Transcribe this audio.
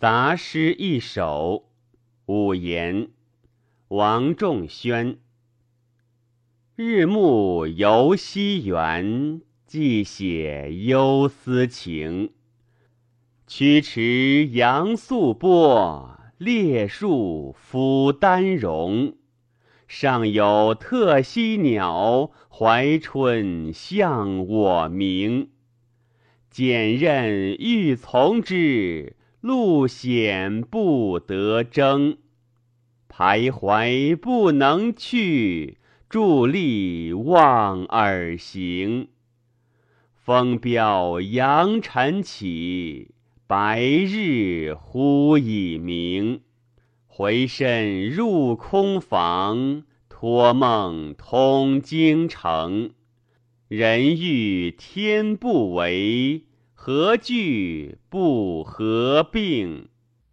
杂诗一首，五言，王仲宣。日暮游西园，寄写幽思情。曲池杨素波，列树抚丹荣。上有特溪鸟，怀春向我鸣。简任欲从之。路险不得征，徘徊不能去，伫立望尔行。风飙扬尘起，白日忽已明。回身入空房，托梦通京城。人欲天不为。何惧不合并？